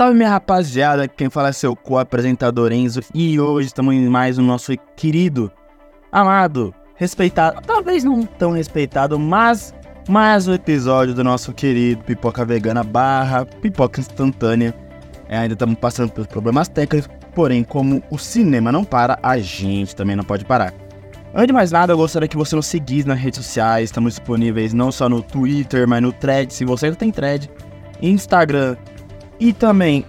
Salve minha rapaziada, quem fala é seu co-apresentador Enzo e hoje estamos em mais um nosso querido, amado, respeitado, talvez não tão respeitado, mas mais um episódio do nosso querido Pipoca Vegana barra Pipoca Instantânea. É, ainda estamos passando pelos problemas técnicos, porém como o cinema não para, a gente também não pode parar. Antes de mais nada, eu gostaria que você nos seguisse nas redes sociais, estamos disponíveis não só no Twitter, mas no Thread, se você não tem Thread, Instagram, e também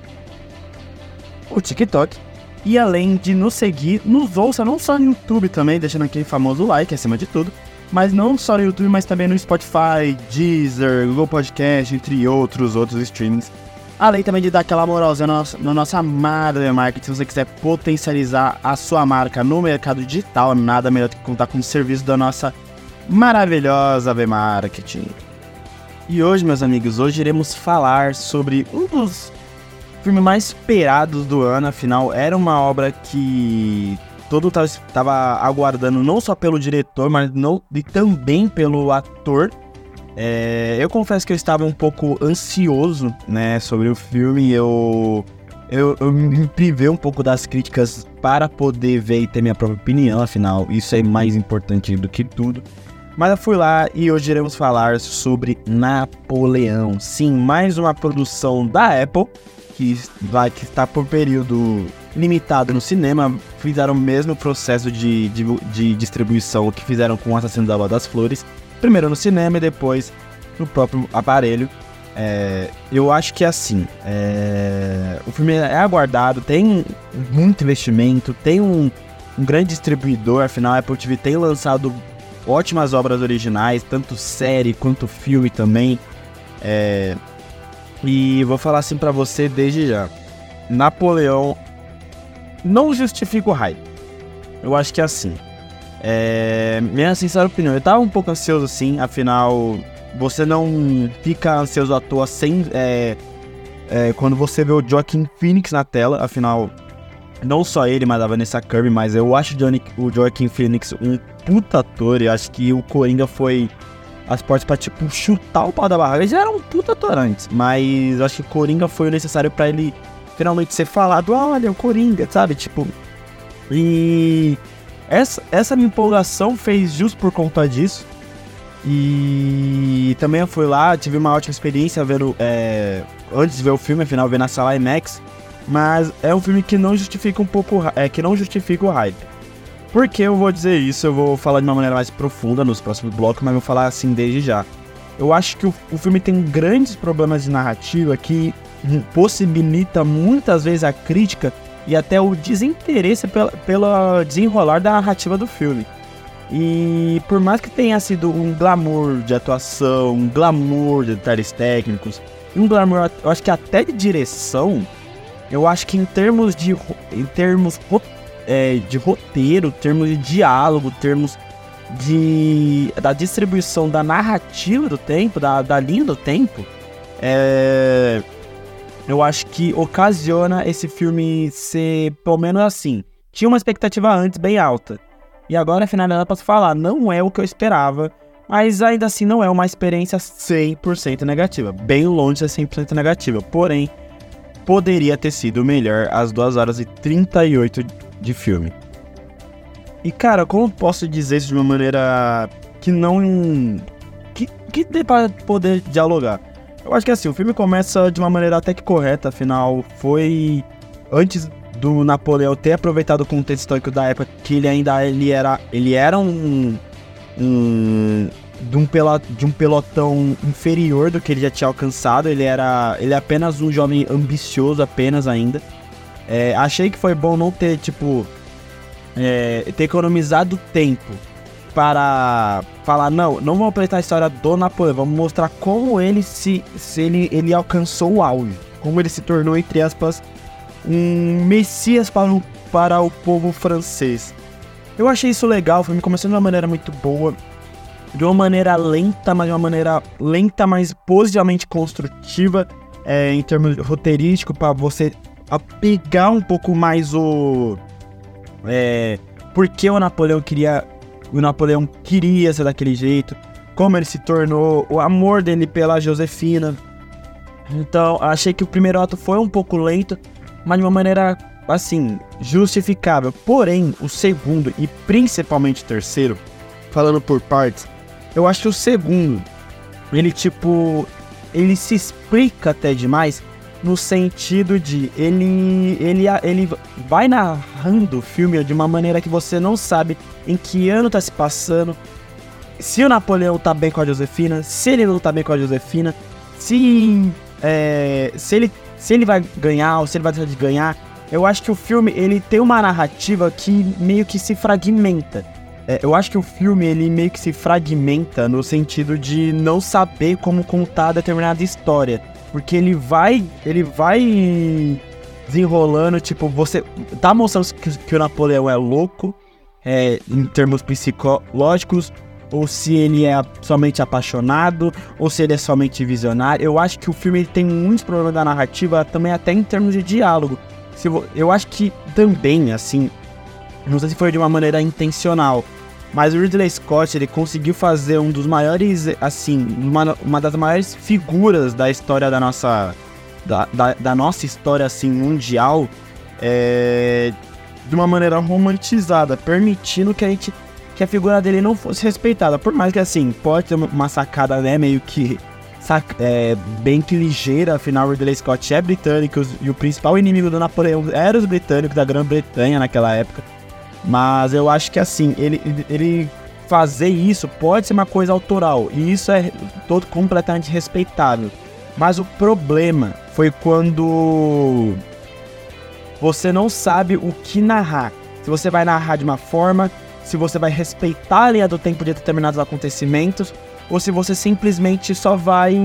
o TikTok. E além de nos seguir, nos ouça não só no YouTube também, deixando aquele famoso like acima de tudo, mas não só no YouTube, mas também no Spotify, Deezer, Google Podcast, entre outros outros streamings. Além também de dar aquela moralzinha na nossa, na nossa amada marketing, se você quiser potencializar a sua marca no mercado digital, nada melhor do que contar com o serviço da nossa maravilhosa V-Marketing. E hoje, meus amigos, hoje iremos falar sobre um dos filmes mais esperados do ano, afinal, era uma obra que todo estava aguardando não só pelo diretor, mas não, e também pelo ator. É, eu confesso que eu estava um pouco ansioso, né, sobre o filme. Eu, eu, eu me privei um pouco das críticas para poder ver e ter minha própria opinião, afinal, isso é mais importante do que tudo. Mas eu fui lá e hoje iremos falar sobre Napoleão. Sim, mais uma produção da Apple que vai que está por período limitado no cinema. Fizeram o mesmo processo de, de, de distribuição que fizeram com o Assassino da Lua das Flores. Primeiro no cinema e depois no próprio aparelho. É, eu acho que é assim. É, o filme é aguardado, tem muito investimento, tem um, um grande distribuidor, afinal a Apple TV tem lançado ótimas obras originais, tanto série quanto filme também. É... E vou falar assim para você desde já. Napoleão não justifica o hype. Eu acho que é assim. É... Minha sincera opinião, eu tava um pouco ansioso sim, afinal, você não fica ansioso à toa sem. É... É, quando você vê o Joaquin Phoenix na tela, afinal, não só ele, mas a Vanessa Kirby, mas eu acho Johnny, o Joaquin Phoenix um puta ator. Eu acho que o Coringa foi as portas pra, tipo, chutar o pau da barraca. Ele já era um puta ator antes, mas eu acho que o Coringa foi o necessário para ele finalmente ser falado. Olha, o Coringa, sabe? Tipo. E. Essa, essa minha empolgação fez justo por conta disso. E também eu fui lá, tive uma ótima experiência vendo. É, antes de ver o filme, afinal, ver na sala IMAX. Mas é um filme que não justifica um pouco. É, que não justifica o hype. Por que eu vou dizer isso? Eu vou falar de uma maneira mais profunda nos próximos blocos, mas vou falar assim desde já. Eu acho que o, o filme tem grandes problemas de narrativa que possibilita muitas vezes a crítica e até o desinteresse pela, pela desenrolar da narrativa do filme. E por mais que tenha sido um glamour de atuação, um glamour de detalhes técnicos, um glamour, eu acho que até de direção, eu acho que em termos de, em termos é, de roteiro, termos de diálogo, termos de da distribuição da narrativa do tempo, da, da linha do tempo, é, eu acho que ocasiona esse filme ser, pelo menos assim, tinha uma expectativa antes bem alta. E agora, afinal, eu posso falar, não é o que eu esperava, mas ainda assim não é uma experiência 100% negativa. Bem longe de ser 100% negativa. Porém, poderia ter sido melhor às 2 horas e 38 de filme. E cara, como posso dizer isso de uma maneira que não. que, que dê pra poder dialogar? Eu acho que assim, o filme começa de uma maneira até que correta, afinal, foi antes do Napoleão ter aproveitado o contexto histórico da época, que ele ainda ele era, ele era um, um de um, de um pelotão inferior do que ele já tinha alcançado. Ele era. Ele é apenas um jovem ambicioso, apenas ainda. É, achei que foi bom não ter, tipo. É, ter economizado tempo para falar, não, não vamos apresentar a história do Napoleão, vamos mostrar como ele se, se ele, ele alcançou o auge, como ele se tornou, entre aspas, um messias para o, para o povo francês. Eu achei isso legal, foi me começando de uma maneira muito boa de uma maneira lenta, mas de uma maneira lenta, mas positivamente construtiva é, em termos roteirístico, para você apegar um pouco mais o. É, por que o Napoleão queria. O Napoleão queria ser daquele jeito, como ele se tornou, o amor dele pela Josefina. Então, achei que o primeiro ato foi um pouco lento, mas de uma maneira, assim, justificável. Porém, o segundo e principalmente o terceiro, falando por partes, eu acho que o segundo, ele tipo, ele se explica até demais no sentido de ele ele ele vai narrando o filme de uma maneira que você não sabe em que ano tá se passando, se o Napoleão tá bem com a Josefina, se ele não tá bem com a Josefina, se é, se ele se ele vai ganhar ou se ele vai deixar de ganhar. Eu acho que o filme ele tem uma narrativa que meio que se fragmenta. É, eu acho que o filme ele meio que se fragmenta no sentido de não saber como contar determinada história, porque ele vai ele vai desenrolando, tipo, você tá mostrando que, que o Napoleão é louco, é, em termos psicológicos, ou se ele é somente apaixonado, ou se ele é somente visionário. Eu acho que o filme tem muitos problemas da narrativa, também até em termos de diálogo. Eu acho que também, assim, não sei se foi de uma maneira intencional, mas o Ridley Scott ele conseguiu fazer um dos maiores, assim, uma, uma das maiores figuras da história da nossa, da, da, da nossa história assim mundial, é, de uma maneira romantizada, permitindo que a gente que a figura dele não fosse respeitada. Por mais que assim, pode ter uma sacada, né, meio que sac é, bem que ligeira, afinal o Ridley Scott é britânico e o principal inimigo do Napoleão era os britânicos da Grã-Bretanha naquela época. Mas eu acho que assim, ele, ele fazer isso pode ser uma coisa autoral e isso é todo completamente respeitável. Mas o problema foi quando você não sabe o que narrar. Se você vai narrar de uma forma, se você vai respeitar a linha do tempo de determinados acontecimentos, ou se você simplesmente só vai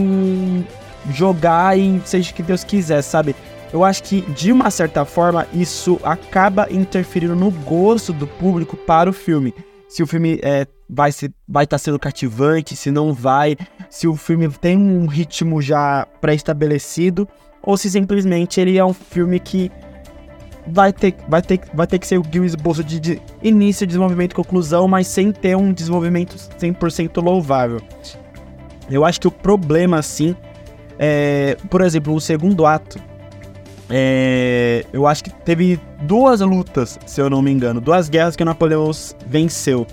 jogar e seja o que Deus quiser, sabe? Eu acho que de uma certa forma isso acaba interferindo no gosto do público para o filme. Se o filme é, vai estar vai tá sendo cativante, se não vai, se o filme tem um ritmo já pré-estabelecido, ou se simplesmente ele é um filme que vai ter, vai ter, vai ter que ser o esboço de, de início, desenvolvimento e conclusão, mas sem ter um desenvolvimento 100% louvável. Eu acho que o problema, assim, é, por exemplo, o segundo ato, é, eu acho que teve duas lutas, se eu não me engano, duas guerras que o Napoleão venceu.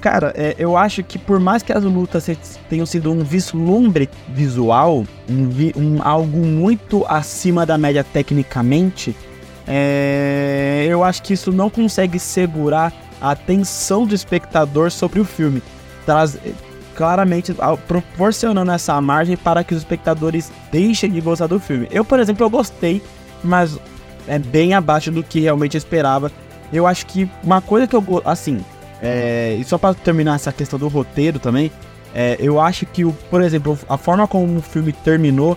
Cara, é, eu acho que por mais que as lutas tenham sido um vislumbre visual, um, um algo muito acima da média tecnicamente, é, eu acho que isso não consegue segurar a atenção do espectador sobre o filme. Traz, claramente proporcionando essa margem para que os espectadores deixem de gostar do filme. Eu, por exemplo, eu gostei, mas é bem abaixo do que realmente esperava. Eu acho que uma coisa que eu assim, é, e só para terminar essa questão do roteiro também, é, eu acho que, o, por exemplo, a forma como o filme terminou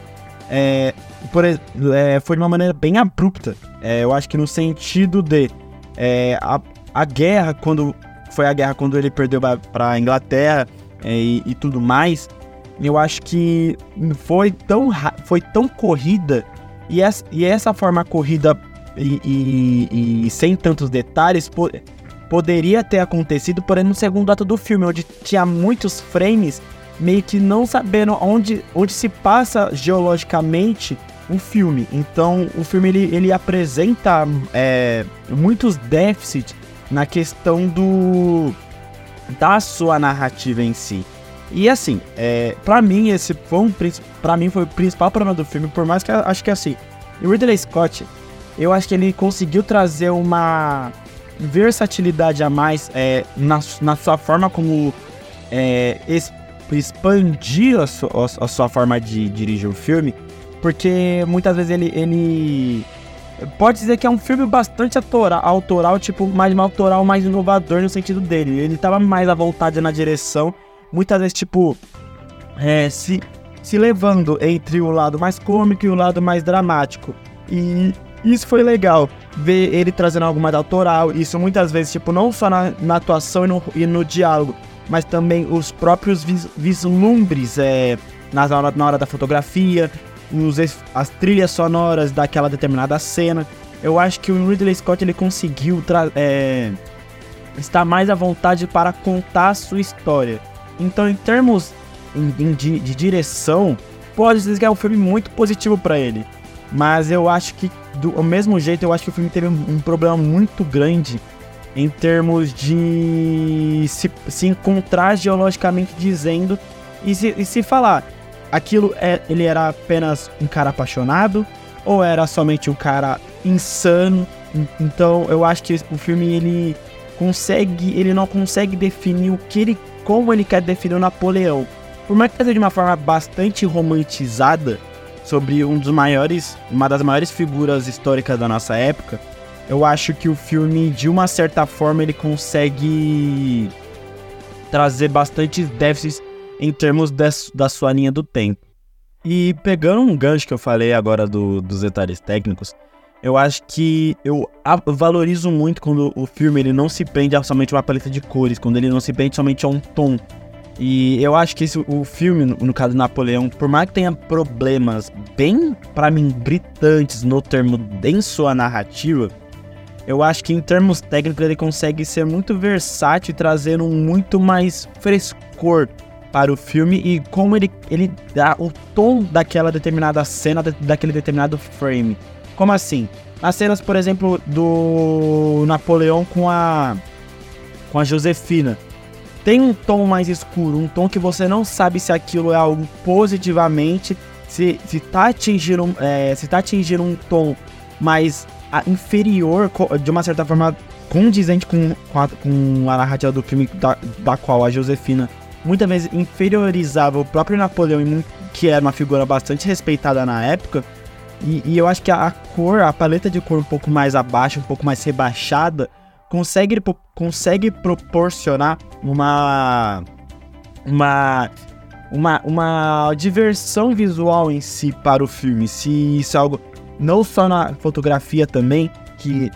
é, por, é, foi de uma maneira bem abrupta. É, eu acho que no sentido de é, a, a guerra, quando foi a guerra quando ele perdeu para Inglaterra, e, e, tudo mais, eu acho que foi tão, foi tão corrida e essa, e essa forma corrida e, e, e sem tantos detalhes po poderia ter acontecido, porém no segundo ato do filme, onde tinha muitos frames meio que não sabendo onde, onde se passa geologicamente o filme. Então o filme ele, ele apresenta é, muitos déficits na questão do da sua narrativa em si. E assim, é, para mim esse foi um para mim foi o principal problema do filme, por mais que acho que assim, o Ridley Scott, eu acho que ele conseguiu trazer uma versatilidade a mais é, na, na sua forma como é, expandir a sua, a sua forma de dirigir o filme, porque muitas vezes ele, ele pode dizer que é um filme bastante autoral, autoral tipo, mais autoral, mais inovador no sentido dele. Ele tava mais à vontade na direção, muitas vezes, tipo, é, se, se levando entre o lado mais cômico e o lado mais dramático. E isso foi legal, ver ele trazendo algo mais autoral. Isso muitas vezes, tipo, não só na, na atuação e no, e no diálogo, mas também os próprios vis, vislumbres é, na, na hora da fotografia, os, as trilhas sonoras daquela determinada cena. Eu acho que o Ridley Scott ele conseguiu é, estar mais à vontade para contar a sua história. Então, em termos em, em, de, de, direção, pode dizer que é um filme muito positivo para ele. Mas eu acho que, do mesmo jeito, eu acho que o filme teve um, um problema muito grande em termos de se, se encontrar geologicamente dizendo e se, e se falar aquilo é, ele era apenas um cara apaixonado ou era somente um cara insano. Então eu acho que o filme ele consegue, ele não consegue definir o que ele, como ele quer definir o Napoleão. Por mais que seja de uma forma bastante romantizada sobre um dos maiores, uma das maiores figuras históricas da nossa época, eu acho que o filme, de uma certa forma, ele consegue trazer bastante déficits em termos de, da sua linha do tempo. E pegando um gancho que eu falei agora do, dos detalhes técnicos, eu acho que eu valorizo muito quando o filme ele não se prende a somente uma paleta de cores, quando ele não se prende somente a um tom. E eu acho que esse, o filme, no, caso do Napoleão, por mais que tenha problemas bem, para mim, gritantes no termo em sua narrativa, eu acho que em termos técnicos ele consegue ser muito versátil e trazer um muito mais frescor para o filme e como ele, ele dá o tom daquela determinada cena, daquele determinado frame. Como assim? Nas cenas, por exemplo, do Napoleão com a com a Josefina, tem um tom mais escuro, um tom que você não sabe se aquilo é algo positivamente, se se tá atingindo, é, se tá atingindo um tom mais inferior, de uma certa forma condizente com, com, a, com a narrativa do filme da, da qual a Josefina muitas vezes inferiorizava o próprio Napoleão, que era uma figura bastante respeitada na época. E, e, eu acho que a cor, a paleta de cor um pouco mais abaixo, um pouco mais rebaixada, consegue, consegue proporcionar uma, uma, uma, uma diversão visual em si para o filme. Se isso é algo não só na fotografia também, que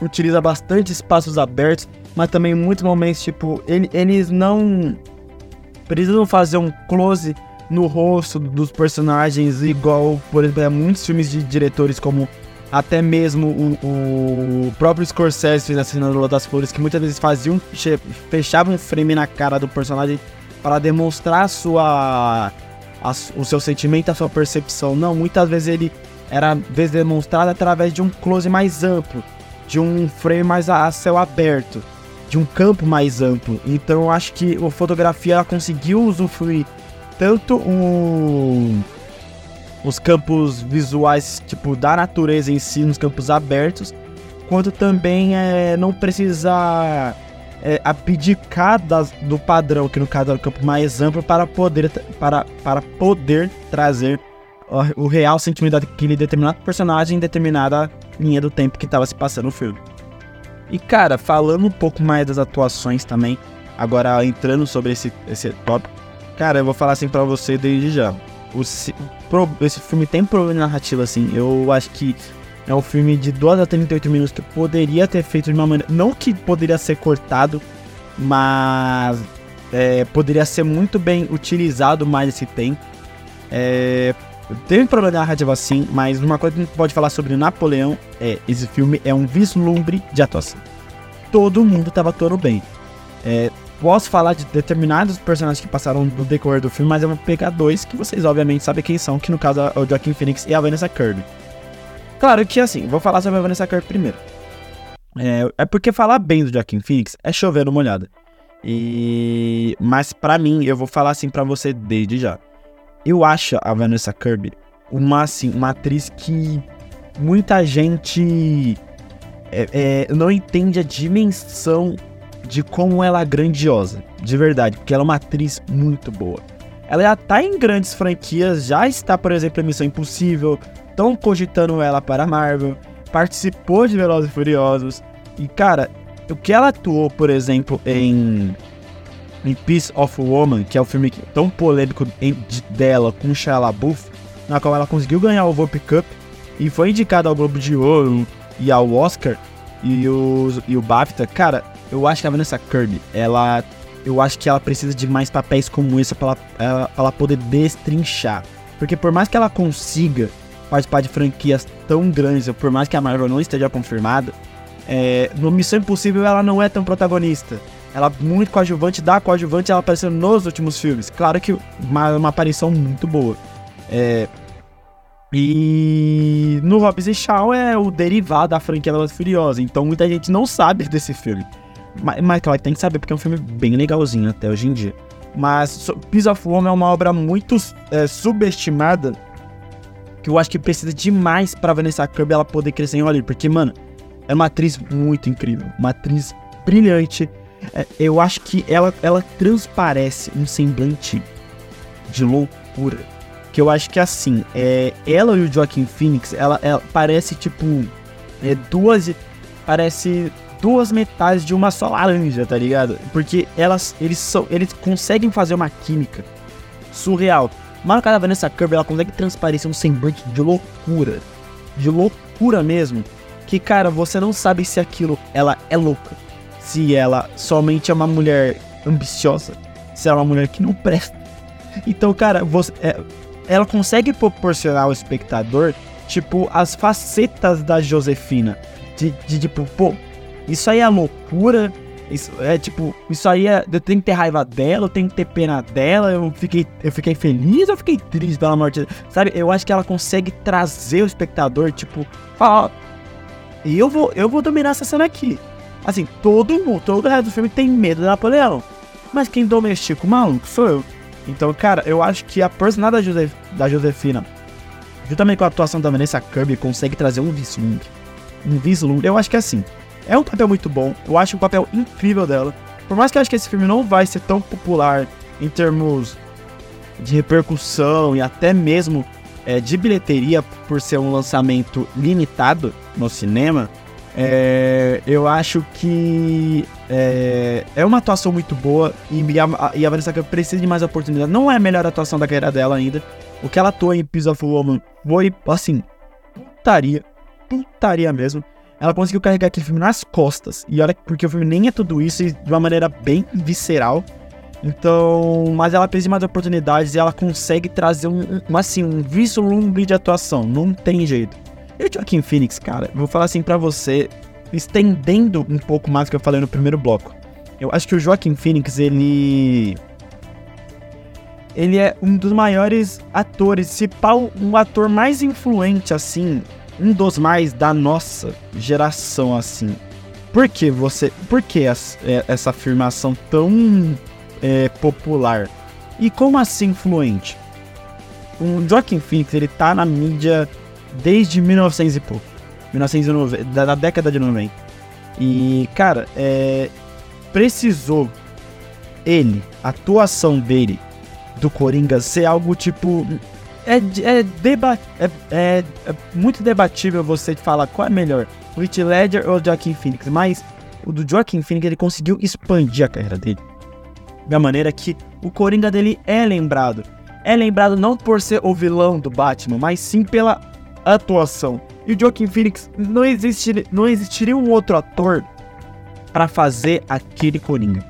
utiliza bastante espaços abertos, mas também muitos momentos, tipo, ele, eles não precisam fazer um close no rosto dos personagens, igual, por exemplo, muitos filmes de diretores como até mesmo o, o próprio Scorsese fez a cena do Lua das Flores, que muitas vezes faziam, fechavam um frame na cara do personagem para demonstrar a sua, a, o seu sentimento, a sua percepção. Não, muitas vezes ele era vezes demonstrado através de um close mais amplo, de um frame mais a, a céu aberto de um campo mais amplo. Então eu acho que a fotografia ela conseguiu usufruir tanto os campos visuais, tipo, da natureza em si, nos campos abertos, quanto também é, não precisar é, abdicar das, do padrão, que no caso é o campo mais amplo, para poder, para, para poder trazer o, o real sentimento daquele determinado personagem em determinada linha do tempo que estava se passando no filme. E cara, falando um pouco mais das atuações também, agora entrando sobre esse, esse tópico, cara, eu vou falar assim para você desde já. O, esse filme tem problema narrativo assim. Eu acho que é um filme de 2 a 38 minutos que poderia ter feito de uma maneira. Não que poderia ser cortado, mas é, poderia ser muito bem utilizado mais esse tempo. É, tem problema narrativo assim, mas uma coisa que a gente pode falar sobre Napoleão é: esse filme é um vislumbre de atuação. Todo mundo tava atuando bem. É, posso falar de determinados personagens que passaram no decorrer do filme, mas eu vou pegar dois que vocês obviamente sabem quem são, que no caso é o Joaquin Phoenix e a Vanessa Kirby. Claro que assim, vou falar sobre a Vanessa Kirby primeiro. É, é porque falar bem do Joaquin Phoenix é chover uma olhada. E mas para mim, eu vou falar assim para você desde já. Eu acho a Vanessa Kirby uma, assim, uma atriz que muita gente é, é, não entende a dimensão de como ela é grandiosa, de verdade, porque ela é uma atriz muito boa. Ela já tá em grandes franquias, já está, por exemplo, em Missão Impossível, estão cogitando ela para a Marvel, participou de Velozes e Furiosos, e cara, o que ela atuou, por exemplo, em em Piece of Woman, que é o filme tão polêmico dela com Shia LaBeouf, na qual ela conseguiu ganhar o Volpe Cup e foi indicada ao Globo de Ouro e ao Oscar e o, e o BAFTA. Cara, eu acho que a Vanessa Kirby, ela, eu acho que ela precisa de mais papéis como esse para ela, ela poder destrinchar. Porque por mais que ela consiga participar de franquias tão grandes, por mais que a Marvel não esteja confirmada, é, no Missão Impossível ela não é tão protagonista. Ela muito coadjuvante, da coadjuvante, ela apareceu nos últimos filmes. Claro que uma, uma aparição muito boa. É, e no Hobbs e Shaw é o derivado da franquia Velozes Furiosa, então muita gente não sabe desse filme. Mas, mas claro, tem que saber porque é um filme bem legalzinho até hoje em dia. Mas Piece of Woman é uma obra muito é, subestimada que eu acho que precisa demais pra Vanessa Kirby ela poder crescer em Hollywood, porque, mano, é uma atriz muito incrível, uma atriz brilhante. É, eu acho que ela, ela transparece um semblante de loucura. Que eu acho que assim, é, ela e o Joaquin Phoenix, ela, ela parece tipo é, duas. Parece duas metades de uma só laranja, tá ligado? Porque elas, eles são, eles conseguem fazer uma química surreal. Mas cada Vanessa Kirby, ela consegue transparecer um semblante de loucura. De loucura mesmo. Que, cara, você não sabe se aquilo, ela é louca. Se ela somente é uma mulher ambiciosa. Se ela é uma mulher que não presta. Então, cara, você, é, ela consegue proporcionar ao espectador, tipo, as facetas da Josefina. De, de tipo, pô, isso aí é loucura, isso é tipo, isso aí é. Eu tenho que ter raiva dela, eu tenho que ter pena dela, eu fiquei, eu fiquei feliz eu fiquei triste pela morte. Sabe, eu acho que ela consegue trazer o espectador, tipo, ó. E eu vou, eu vou dominar essa cena aqui. Assim, todo mundo, todo o resto do filme tem medo da Napoleão. Mas quem domestica o maluco sou eu. Então, cara, eu acho que a personagem da, Josef, da Josefina, juntamente com a atuação da Vanessa Kirby, consegue trazer um vislumbre. Um vislumbre. Eu acho que é assim. É um papel muito bom, eu acho um papel incrível dela. Por mais que eu acho que esse filme não vai ser tão popular em termos de repercussão e até mesmo é, de bilheteria por ser um lançamento limitado no cinema, é, eu acho que é, é, uma atuação muito boa e a, e a Vanessa Kirby precisa de mais oportunidade. Não é a melhor atuação da carreira dela ainda. O que ela atua em Piece of Woman foi, assim, putaria. Putaria mesmo ela conseguiu carregar aquele filme nas costas. E olha, porque o filme nem é tudo isso e de uma maneira bem visceral. Então, mas ela precisa de mais oportunidades e ela consegue trazer um, um assim, um vislumbre de atuação. Não tem jeito. E o Joaquim Phoenix, cara, vou falar assim para você, estendendo um pouco mais do que eu falei no primeiro bloco. Eu acho que o Joaquim Phoenix, ele ele é um dos maiores atores, se pau, um ator mais influente assim um dos mais da nossa geração, assim. Por que você. Por que essa, é, essa afirmação tão é, popular? E como assim influente? O Joaquin Phoenix, ele tá na mídia desde 1900 e pouco. 1990, da, da década de 90. E, cara, é, precisou ele, a atuação dele, do Coringa, ser algo tipo é, é, deba é, é, é, muito debatível você falar qual é melhor, Heath Ledger ou o Joaquin Phoenix, mas o do Joaquin Phoenix ele conseguiu expandir a carreira dele. Da maneira que o Coringa dele é lembrado. É lembrado não por ser o vilão do Batman, mas sim pela atuação. E o Joaquin Phoenix não existiria, não existiria um outro ator para fazer aquele Coringa.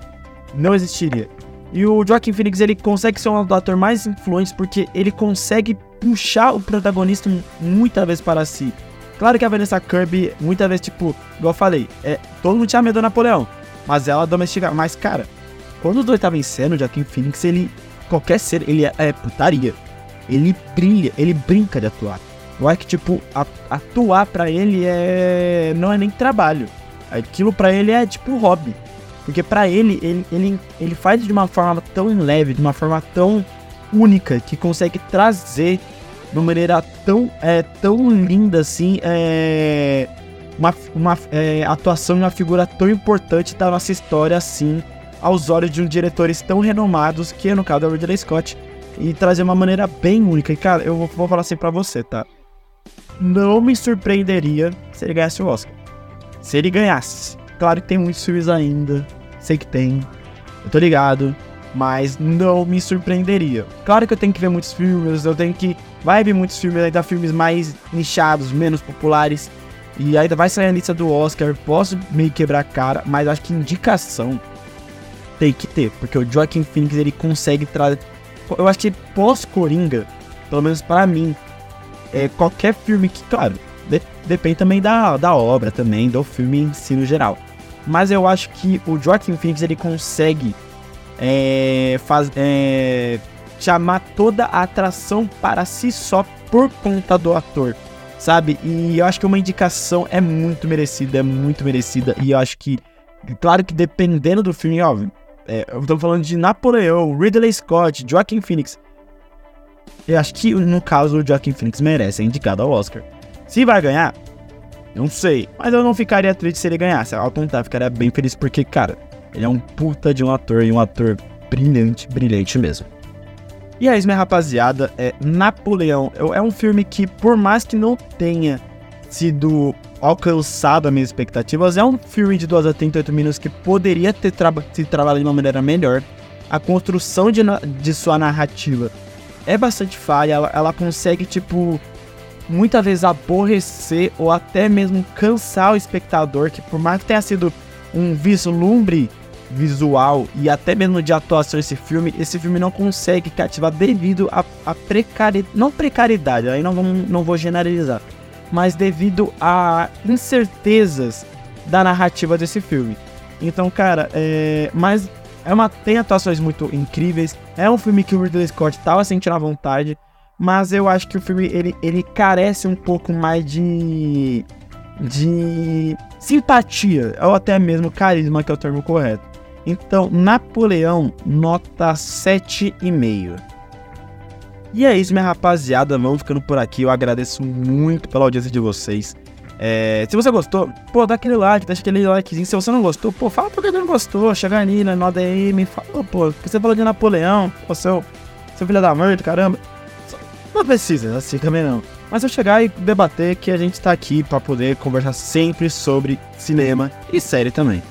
Não existiria. E o Joaquin Phoenix ele consegue ser um atores mais influentes porque ele consegue puxar o protagonista muitas vezes para si. Claro que a Vanessa Kirby, muitas vezes, tipo, igual eu falei, é, todo mundo tinha medo do Napoleão, mas ela domestica. Mas, cara, quando os dois estavam em cena, o Joaquin Phoenix, ele. Qualquer ser, ele é, é putaria. Ele brilha, ele brinca de atuar. Eu acho que, tipo, atuar para ele é. Não é nem trabalho. Aquilo para ele é tipo hobby. Porque para ele, ele, ele, ele faz de uma forma tão leve, de uma forma tão única, que consegue trazer de uma maneira tão, é, tão linda assim, é, uma, uma é, atuação de uma figura tão importante da nossa história assim, aos olhos de um diretores tão renomados, que é no caso é o Ridley Scott, e trazer uma maneira bem única. E cara, eu vou, vou falar assim pra você, tá? Não me surpreenderia se ele ganhasse o Oscar. Se ele ganhasse Claro que tem muitos filmes ainda, sei que tem, eu tô ligado, mas não me surpreenderia. Claro que eu tenho que ver muitos filmes, eu tenho que. Vai ver muitos filmes, ainda filmes mais nichados, menos populares. E ainda vai sair a lista do Oscar, posso meio quebrar a cara, mas acho que indicação tem que ter, porque o Joaquin Phoenix ele consegue trazer. Eu acho que pós-Coringa, pelo menos para mim, é qualquer filme que, claro, de, depende também da, da obra, também, do filme em si no geral. Mas eu acho que o Joaquin Phoenix ele consegue é, faz, é, chamar toda a atração para si só por conta do ator, sabe? E eu acho que uma indicação é muito merecida, é muito merecida. E eu acho que, claro que dependendo do filme, óbvio, é, tô falando de Napoleão, Ridley Scott, Joaquin Phoenix. Eu acho que, no caso, o Joaquin Phoenix merece ser indicado ao Oscar. Se vai ganhar, não sei. Mas eu não ficaria triste se ele ganhasse. Ao contrário, ficaria bem feliz porque, cara, ele é um puta de um ator e um ator brilhante, brilhante mesmo. E é isso, minha rapaziada. É Napoleão. É um filme que, por mais que não tenha sido alcançado as minhas expectativas, é um filme de 2 a 38 minutos que poderia ter tra se trabalhado de uma maneira melhor. A construção de, de sua narrativa é bastante falha. Ela, ela consegue, tipo, muitas vezes aborrecer ou até mesmo cansar o espectador, que por mais que tenha sido um vislumbre visual e até mesmo de atuação esse filme, esse filme não consegue cativar devido a, a precariedade, não precariedade, aí não, não vou generalizar, mas devido a incertezas da narrativa desse filme. Então, cara, é, mas é uma tem atuações muito incríveis. É um filme que o Ridley Scott tava sentindo à vontade, mas eu acho que o filme ele, ele carece um pouco mais de de simpatia ou até mesmo carisma, que é o termo correto. Então, Napoleão, nota 7,5. E é isso, minha rapaziada. Vamos ficando por aqui. Eu agradeço muito pela audiência de vocês. É, se você gostou, pô, dá aquele like, deixa aquele likezinho. Se você não gostou, pô, fala porque não gostou. Chega ali na DM, fala, pô, porque você falou de Napoleão, pô, seu, seu filho da mãe, caramba. Não precisa, assim também não. Mas eu chegar e debater que a gente tá aqui para poder conversar sempre sobre cinema e série também.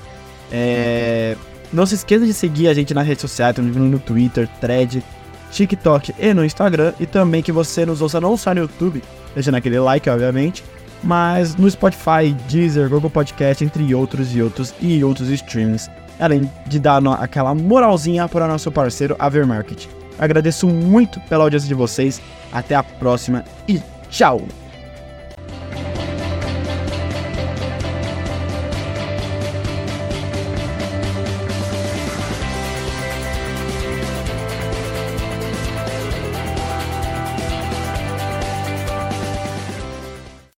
É. Não se esqueça de seguir a gente nas redes sociais, estamos no Twitter, Thread, TikTok e no Instagram. E também que você nos ouça não só no YouTube, deixando aquele like, obviamente, mas no Spotify, Deezer, Google Podcast, entre outros e outros e outros streams. Além de dar aquela moralzinha para o nosso parceiro Avermarket. Agradeço muito pela audiência de vocês. Até a próxima e tchau!